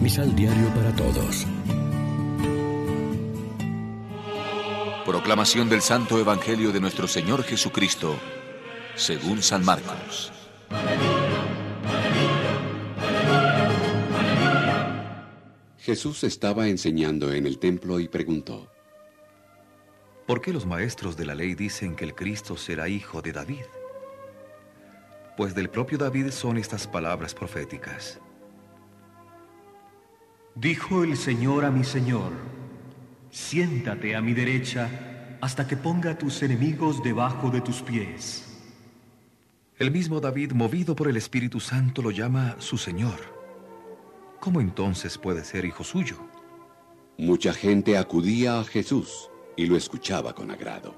Misal Diario para Todos. Proclamación del Santo Evangelio de nuestro Señor Jesucristo, según San Marcos. Jesús estaba enseñando en el templo y preguntó, ¿Por qué los maestros de la ley dicen que el Cristo será hijo de David? Pues del propio David son estas palabras proféticas. Dijo el Señor a mi Señor, siéntate a mi derecha hasta que ponga a tus enemigos debajo de tus pies. El mismo David, movido por el Espíritu Santo, lo llama su Señor. ¿Cómo entonces puede ser hijo suyo? Mucha gente acudía a Jesús y lo escuchaba con agrado.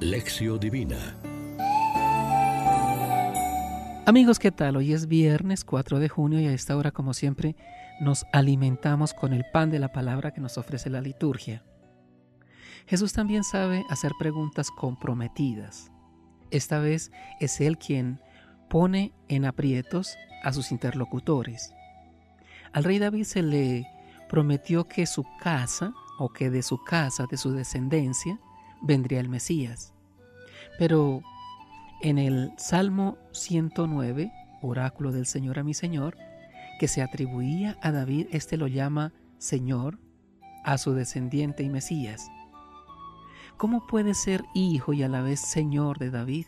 Lección Divina Amigos, ¿qué tal? Hoy es viernes 4 de junio y a esta hora, como siempre, nos alimentamos con el pan de la palabra que nos ofrece la liturgia. Jesús también sabe hacer preguntas comprometidas. Esta vez es Él quien pone en aprietos a sus interlocutores. Al rey David se le prometió que su casa, o que de su casa, de su descendencia, vendría el Mesías. Pero en el Salmo 109, oráculo del Señor a mi Señor, que se atribuía a David, este lo llama Señor a su descendiente y Mesías. ¿Cómo puede ser hijo y a la vez Señor de David?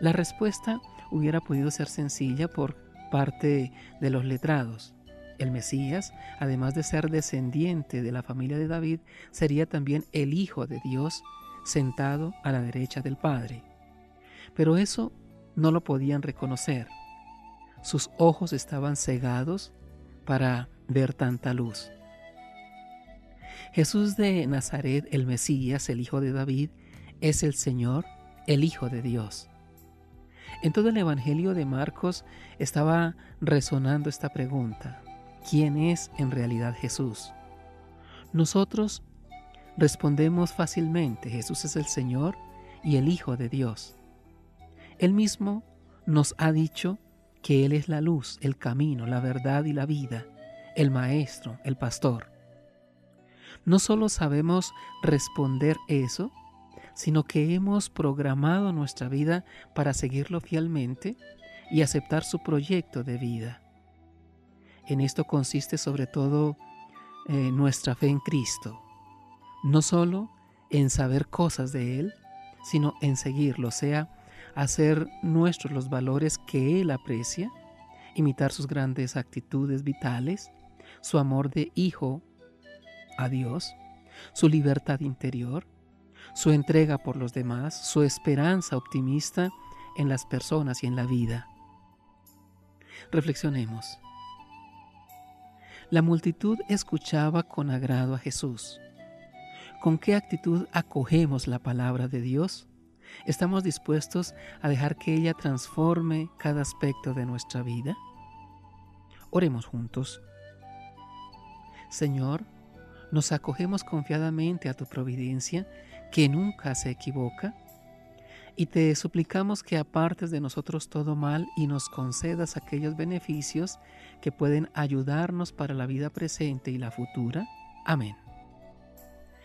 La respuesta hubiera podido ser sencilla por parte de los letrados. El Mesías, además de ser descendiente de la familia de David, sería también el Hijo de Dios sentado a la derecha del Padre. Pero eso no lo podían reconocer. Sus ojos estaban cegados para ver tanta luz. Jesús de Nazaret, el Mesías, el Hijo de David, es el Señor, el Hijo de Dios. En todo el Evangelio de Marcos estaba resonando esta pregunta. ¿Quién es en realidad Jesús? Nosotros respondemos fácilmente, Jesús es el Señor y el Hijo de Dios. Él mismo nos ha dicho que Él es la luz, el camino, la verdad y la vida, el maestro, el pastor. No solo sabemos responder eso, sino que hemos programado nuestra vida para seguirlo fielmente y aceptar su proyecto de vida. En esto consiste sobre todo eh, nuestra fe en Cristo, no solo en saber cosas de Él, sino en seguirlo, sea hacer nuestros los valores que Él aprecia, imitar sus grandes actitudes vitales, su amor de hijo a Dios, su libertad interior, su entrega por los demás, su esperanza optimista en las personas y en la vida. Reflexionemos. La multitud escuchaba con agrado a Jesús. ¿Con qué actitud acogemos la palabra de Dios? ¿Estamos dispuestos a dejar que ella transforme cada aspecto de nuestra vida? Oremos juntos. Señor, nos acogemos confiadamente a tu providencia, que nunca se equivoca, y te suplicamos que apartes de nosotros todo mal y nos concedas aquellos beneficios que pueden ayudarnos para la vida presente y la futura. Amén.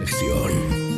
reflexión.